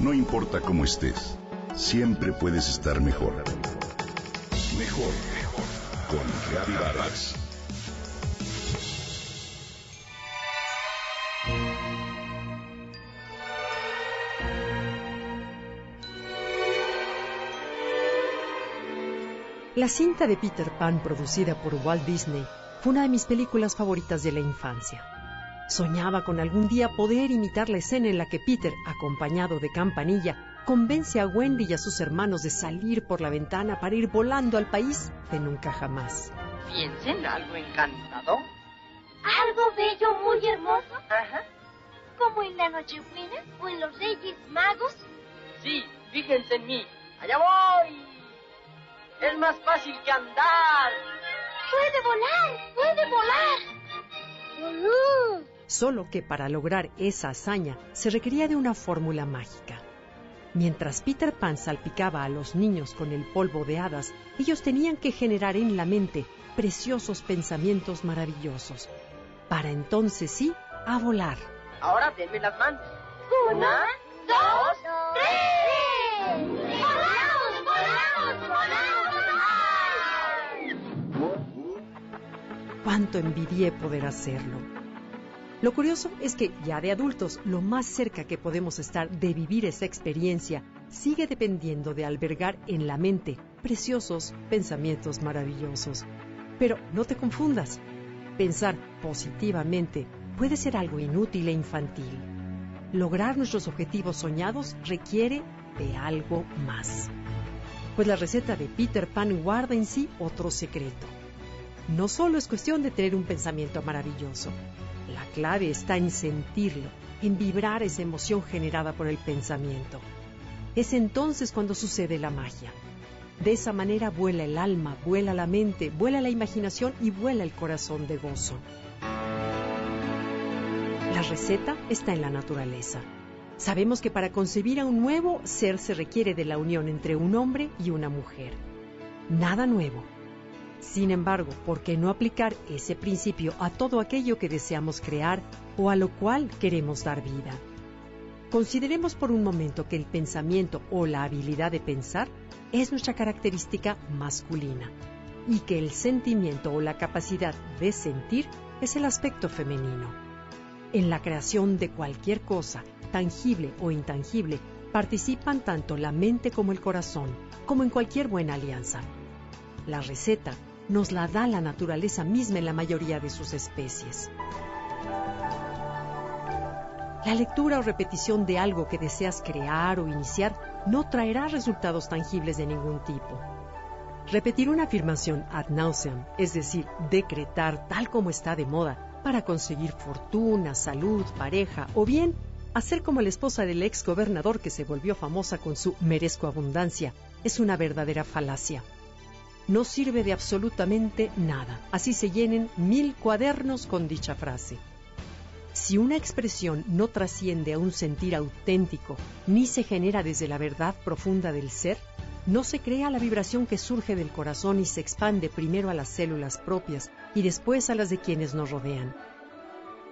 No importa cómo estés, siempre puedes estar mejor. Mejor, mejor. Con Reavivadas. La cinta de Peter Pan producida por Walt Disney fue una de mis películas favoritas de la infancia. Soñaba con algún día poder imitar la escena en la que Peter, acompañado de Campanilla, convence a Wendy y a sus hermanos de salir por la ventana para ir volando al país de nunca jamás. Piensen algo encantador. Algo bello, muy hermoso, Ajá. como en la Nochebuena o en los Reyes Magos. Sí, fíjense en mí. Allá voy. Es más fácil que andar. ¡Puede volar! ¡Puede volar! ¡Volú! Solo que para lograr esa hazaña se requería de una fórmula mágica. Mientras Peter Pan salpicaba a los niños con el polvo de hadas, ellos tenían que generar en la mente preciosos pensamientos maravillosos. Para entonces sí, a volar. Ahora denme las manos. Una, dos, tres. ¡Volamos, volamos, volamos! Cuánto envidié poder hacerlo. Lo curioso es que ya de adultos, lo más cerca que podemos estar de vivir esa experiencia sigue dependiendo de albergar en la mente preciosos pensamientos maravillosos. Pero no te confundas. Pensar positivamente puede ser algo inútil e infantil. Lograr nuestros objetivos soñados requiere de algo más. Pues la receta de Peter Pan guarda en sí otro secreto. No solo es cuestión de tener un pensamiento maravilloso. La clave está en sentirlo, en vibrar esa emoción generada por el pensamiento. Es entonces cuando sucede la magia. De esa manera vuela el alma, vuela la mente, vuela la imaginación y vuela el corazón de gozo. La receta está en la naturaleza. Sabemos que para concebir a un nuevo ser se requiere de la unión entre un hombre y una mujer. Nada nuevo. Sin embargo, ¿por qué no aplicar ese principio a todo aquello que deseamos crear o a lo cual queremos dar vida? Consideremos por un momento que el pensamiento o la habilidad de pensar es nuestra característica masculina y que el sentimiento o la capacidad de sentir es el aspecto femenino. En la creación de cualquier cosa, tangible o intangible, participan tanto la mente como el corazón, como en cualquier buena alianza. La receta nos la da la naturaleza misma en la mayoría de sus especies. La lectura o repetición de algo que deseas crear o iniciar no traerá resultados tangibles de ningún tipo. Repetir una afirmación ad nauseam, es decir, decretar tal como está de moda para conseguir fortuna, salud, pareja o bien hacer como la esposa del ex gobernador que se volvió famosa con su merezco abundancia, es una verdadera falacia no sirve de absolutamente nada. Así se llenen mil cuadernos con dicha frase. Si una expresión no trasciende a un sentir auténtico, ni se genera desde la verdad profunda del ser, no se crea la vibración que surge del corazón y se expande primero a las células propias y después a las de quienes nos rodean.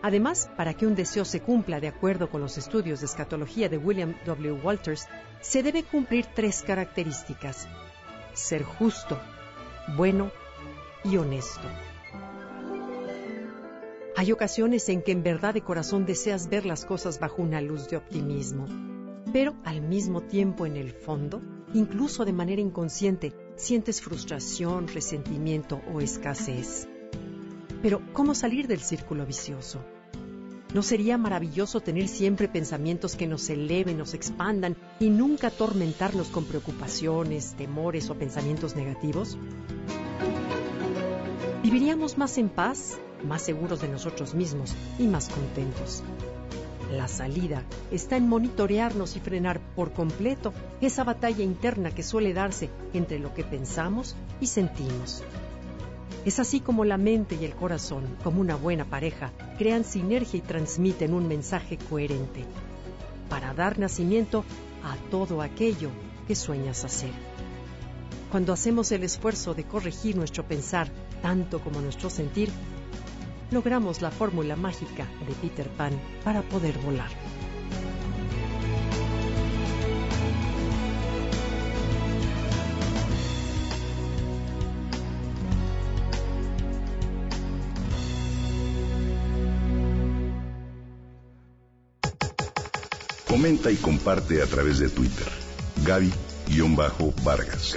Además, para que un deseo se cumpla de acuerdo con los estudios de escatología de William W. Walters, se debe cumplir tres características. Ser justo, bueno y honesto. Hay ocasiones en que en verdad de corazón deseas ver las cosas bajo una luz de optimismo, pero al mismo tiempo en el fondo, incluso de manera inconsciente, sientes frustración, resentimiento o escasez. Pero, ¿cómo salir del círculo vicioso? ¿No sería maravilloso tener siempre pensamientos que nos eleven, nos expandan y nunca atormentarnos con preocupaciones, temores o pensamientos negativos? Viviríamos más en paz, más seguros de nosotros mismos y más contentos. La salida está en monitorearnos y frenar por completo esa batalla interna que suele darse entre lo que pensamos y sentimos. Es así como la mente y el corazón, como una buena pareja, crean sinergia y transmiten un mensaje coherente para dar nacimiento a todo aquello que sueñas hacer. Cuando hacemos el esfuerzo de corregir nuestro pensar tanto como nuestro sentir, logramos la fórmula mágica de Peter Pan para poder volar. Comenta y comparte a través de Twitter. Gaby-Vargas.